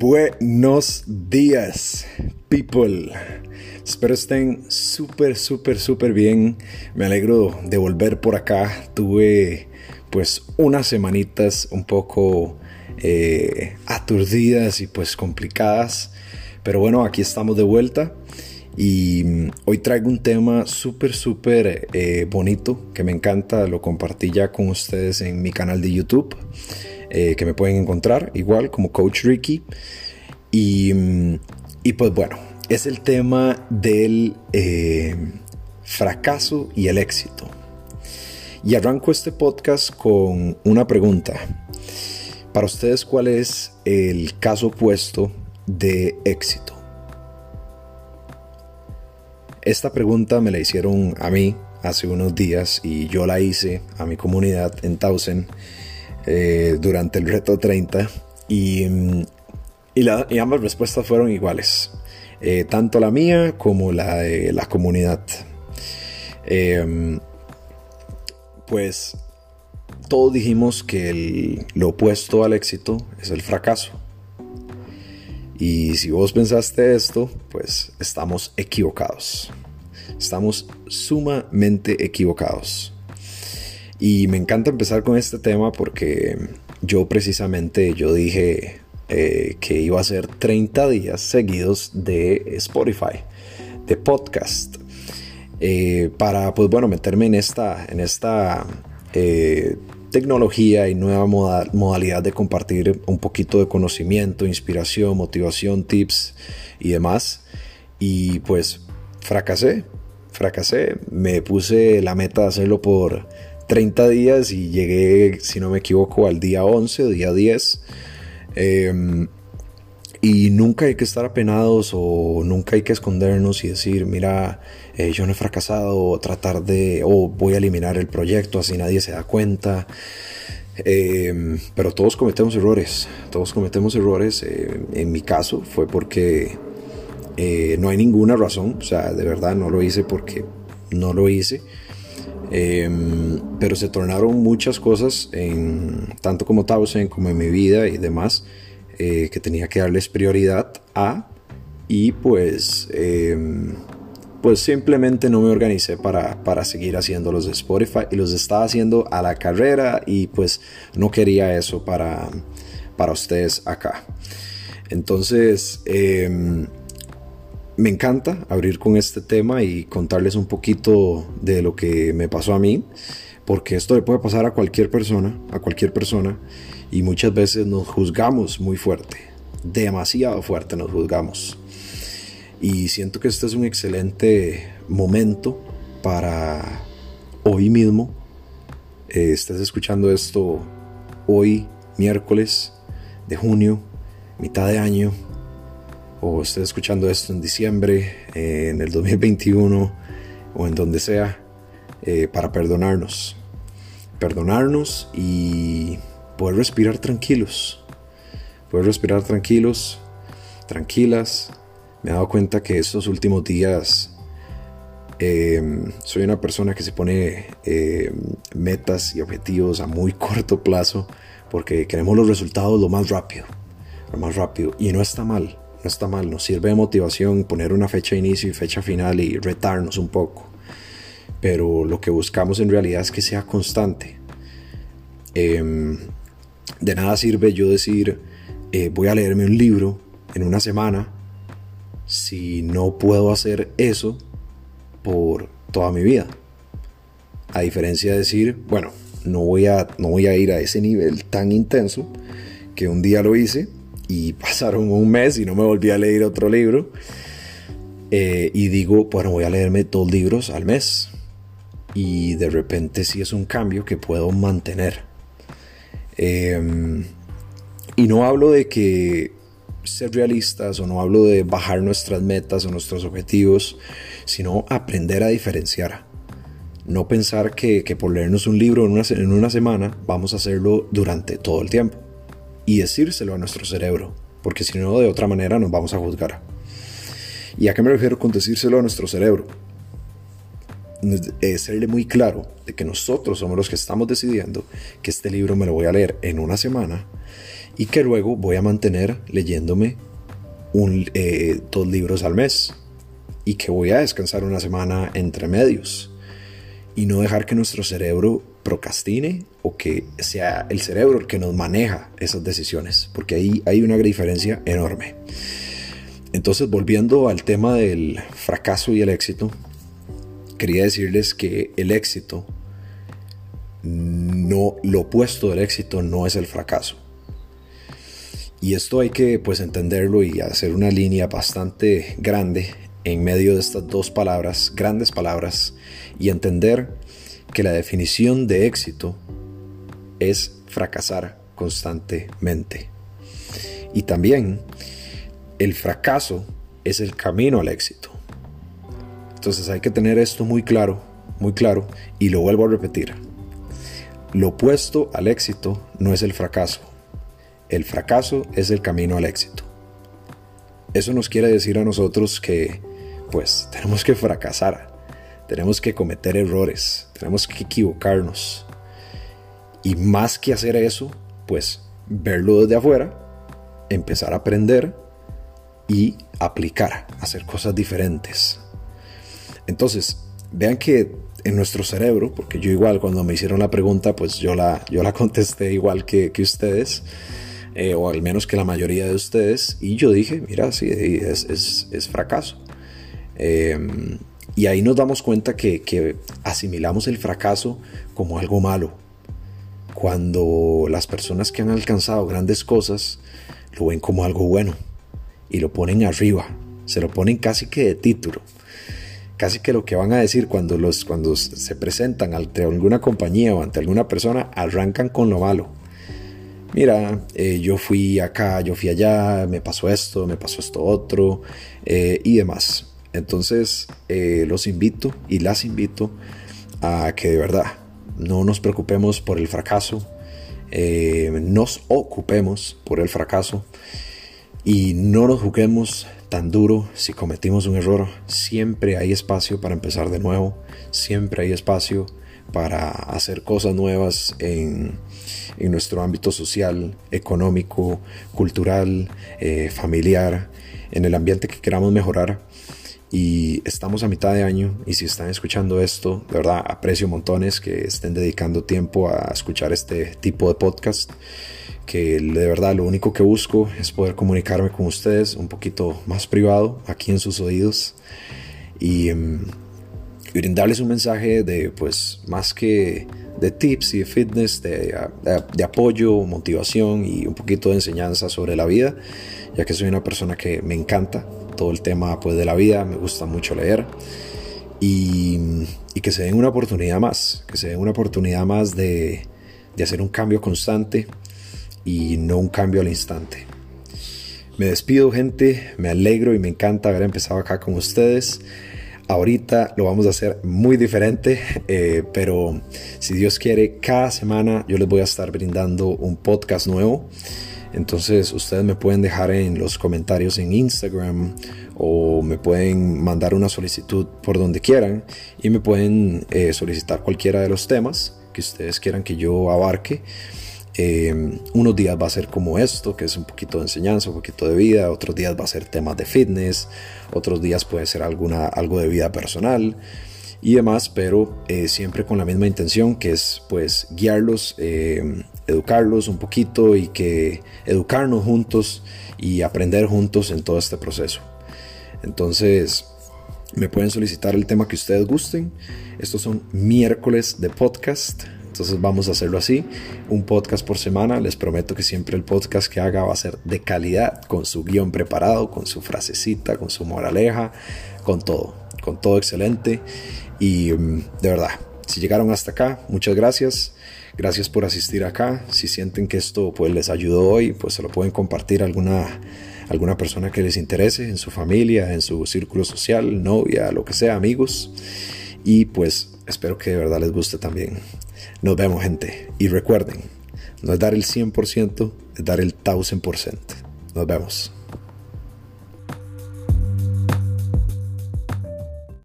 Buenos días, people. Espero estén súper, súper, súper bien. Me alegro de volver por acá. Tuve pues unas semanitas un poco eh, aturdidas y pues complicadas. Pero bueno, aquí estamos de vuelta. Y mm, hoy traigo un tema súper, súper eh, bonito que me encanta. Lo compartí ya con ustedes en mi canal de YouTube. Eh, que me pueden encontrar igual como Coach Ricky. Y, mm, y pues bueno, es el tema del eh, fracaso y el éxito. Y arranco este podcast con una pregunta. Para ustedes, ¿cuál es el caso opuesto de éxito? Esta pregunta me la hicieron a mí hace unos días y yo la hice a mi comunidad en Tausen eh, durante el reto 30 y, y, ambas respuestas fueron iguales, eh, tanto la mía como la de la comunidad. Em, pues todos dijimos que lo opuesto al éxito es el fracaso. Y si vos pensaste esto, pues estamos equivocados. Estamos sumamente equivocados. Y me encanta empezar con este tema porque yo precisamente yo dije eh, que iba a ser 30 días seguidos de Spotify, de podcast. Eh, para pues bueno meterme en esta en esta eh, tecnología y nueva modalidad de compartir un poquito de conocimiento inspiración motivación tips y demás y pues fracasé fracasé me puse la meta de hacerlo por 30 días y llegué, si no me equivoco, al día 11, día 10. Em, y nunca hay que estar apenados o nunca hay que escondernos y decir, mira, eh, yo no he fracasado, o tratar de, o voy a eliminar el proyecto, así nadie se da cuenta. Em, pero todos cometemos errores, todos cometemos errores. Eh, en mi caso fue porque eh, no hay ninguna razón, o sea, de verdad no lo hice porque no lo hice. Em, pero se tornaron muchas cosas, en, tanto como Tausen como en mi vida y demás, eh, que tenía que darles prioridad a. Y pues, em, pues simplemente no me organicé para, para seguir haciendo los de Spotify y los estaba haciendo a la carrera y pues no quería eso para, para ustedes acá. Entonces, eh, me encanta abrir con este tema y contarles un poquito de lo que me pasó a mí, porque esto le puede pasar a cualquier persona, a cualquier persona, y muchas veces nos juzgamos muy fuerte, demasiado fuerte nos juzgamos. Y siento que este es un excelente momento para hoy mismo. Eh, estás escuchando esto hoy, miércoles de junio, mitad de año, o estés escuchando esto en diciembre, eh, en el 2021 o en donde sea, eh, para perdonarnos. Perdonarnos y poder respirar tranquilos. Poder respirar tranquilos, tranquilas. Me he dado cuenta que estos últimos días em, soy una persona que se pone em, metas y objetivos a muy corto plazo porque queremos los resultados lo más rápido. Lo más rápido. Y no está mal no está mal, nos sirve de motivación poner una fecha de inicio y fecha final y retarnos un poco. Pero lo que buscamos en realidad es que sea constante. Em, de nada sirve yo decir, eh, voy a leerme un libro en una semana si no puedo hacer eso por toda mi vida. A diferencia de decir, bueno, no voy a, no voy a ir a ese nivel tan intenso que un día lo hice y pasaron un mes y no me volví a leer otro libro. Eh, y digo, bueno, voy a leerme dos libros al mes. Y de repente sí es un cambio que puedo mantener. Em, y no hablo de que ser realistas o no hablo de bajar nuestras metas o nuestros objetivos, sino aprender a diferenciar. No pensar que, por leernos un libro en una, en una semana vamos a hacerlo durante todo el tiempo y decírselo a nuestro cerebro, porque si no, de otra manera nos vamos a juzgar. ¿Y a qué me refiero con decírselo a nuestro cerebro? Es serle muy claro de que nosotros somos los que estamos decidiendo que este libro me lo voy a leer en una semana y que luego voy a mantener leyéndome un, eh, dos libros al mes y que voy a descansar una semana entre medios y no dejar que nuestro cerebro procrastine o que sea el cerebro el que nos maneja esas decisiones, porque ahí hay una diferencia enorme. Entonces, volviendo al tema del fracaso y el éxito, quería decirles que el éxito no lo opuesto del éxito no es el fracaso. Y esto hay que pues entenderlo y hacer una línea bastante grande en medio de estas dos palabras, grandes palabras, y entender que la definición de éxito es fracasar constantemente. Y también el fracaso es el camino al éxito. Entonces hay que tener esto muy claro, muy claro, y lo vuelvo a repetir. Lo opuesto al éxito no es el fracaso. El fracaso es el camino al éxito. Eso nos quiere decir a nosotros que, pues, tenemos que fracasar, tenemos que cometer errores, tenemos que equivocarnos. Y más que hacer eso, pues, verlo desde afuera, empezar a aprender y aplicar, hacer cosas diferentes. Entonces, vean que en nuestro cerebro, porque yo igual cuando me hicieron la pregunta, pues yo la, yo la contesté igual que, ustedes, eh, o al menos que la mayoría de ustedes, y yo dije, mira, sí, es, fracaso. Em, y ahí nos damos cuenta que, que asimilamos el fracaso como algo malo, cuando las personas que han alcanzado grandes cosas lo ven como algo bueno y lo ponen arriba, se lo ponen casi que de título casi que lo que van a decir cuando, los, cuando se presentan ante alguna compañía o ante alguna persona, arrancan con lo malo. Mira, eh, yo fui acá, yo fui allá, me pasó esto, me pasó esto otro eh, y demás. Entonces eh, los invito y las invito a que de verdad no nos preocupemos por el fracaso, nos ocupemos por el fracaso y no nos juguemos tan duro, si cometimos un error, siempre hay espacio para empezar de nuevo, siempre hay espacio para hacer cosas nuevas en, nuestro ámbito social, económico, cultural, eh, familiar, en el ambiente que queramos mejorar. Y estamos a mitad de año y si están escuchando esto, de verdad aprecio montones que estén dedicando tiempo a escuchar este tipo de podcast que de verdad lo único que busco es poder comunicarme con ustedes un poquito más privado aquí en sus oídos y, um, brindarles un mensaje de pues más que de tips y de fitness, de, de, apoyo, motivación y un poquito de enseñanza sobre la vida, ya que soy una persona que me encanta todo el tema pues de la vida, me gusta mucho leer y, y que se den una oportunidad más, que se den una oportunidad más de, de hacer un cambio constante y no un cambio al instante. Me despido gente, me alegro y me encanta haber empezado acá con ustedes. Ahorita lo vamos a hacer muy diferente, eh, pero si Dios quiere, cada semana yo les voy a estar brindando un podcast nuevo. Entonces ustedes me pueden dejar en los comentarios en Instagram o me pueden mandar una solicitud por donde quieran y me pueden eh, solicitar cualquiera de los temas que ustedes quieran que yo abarque. Eh, unos días va a ser como esto, que es un poquito de enseñanza, un poquito de vida, otros días va a ser temas de fitness, otros días puede ser alguna, algo de vida personal y demás, pero eh, siempre con la misma intención que es pues guiarlos, eh, educarlos un poquito y que educarnos juntos y aprender juntos en todo este proceso. Entonces, me pueden solicitar el tema que ustedes gusten. Estos son miércoles de podcast. Entonces vamos a hacerlo así, un podcast por semana. Les prometo que siempre el podcast que haga va a ser de calidad, con su guion preparado, con su frasecita, con su moraleja, con todo, con todo excelente. Y mm, de verdad, si llegaron hasta acá, muchas gracias. Gracias por asistir acá. Si sienten que esto pues, les ayudó hoy, pues se lo pueden compartir a alguna, alguna persona que les interese, en su familia, en su círculo social, novia, lo que sea, amigos. Y pues espero que de verdad les guste también. Nos vemos gente. Y recuerden, no es dar el 100%, es dar el 1000%. Nos vemos.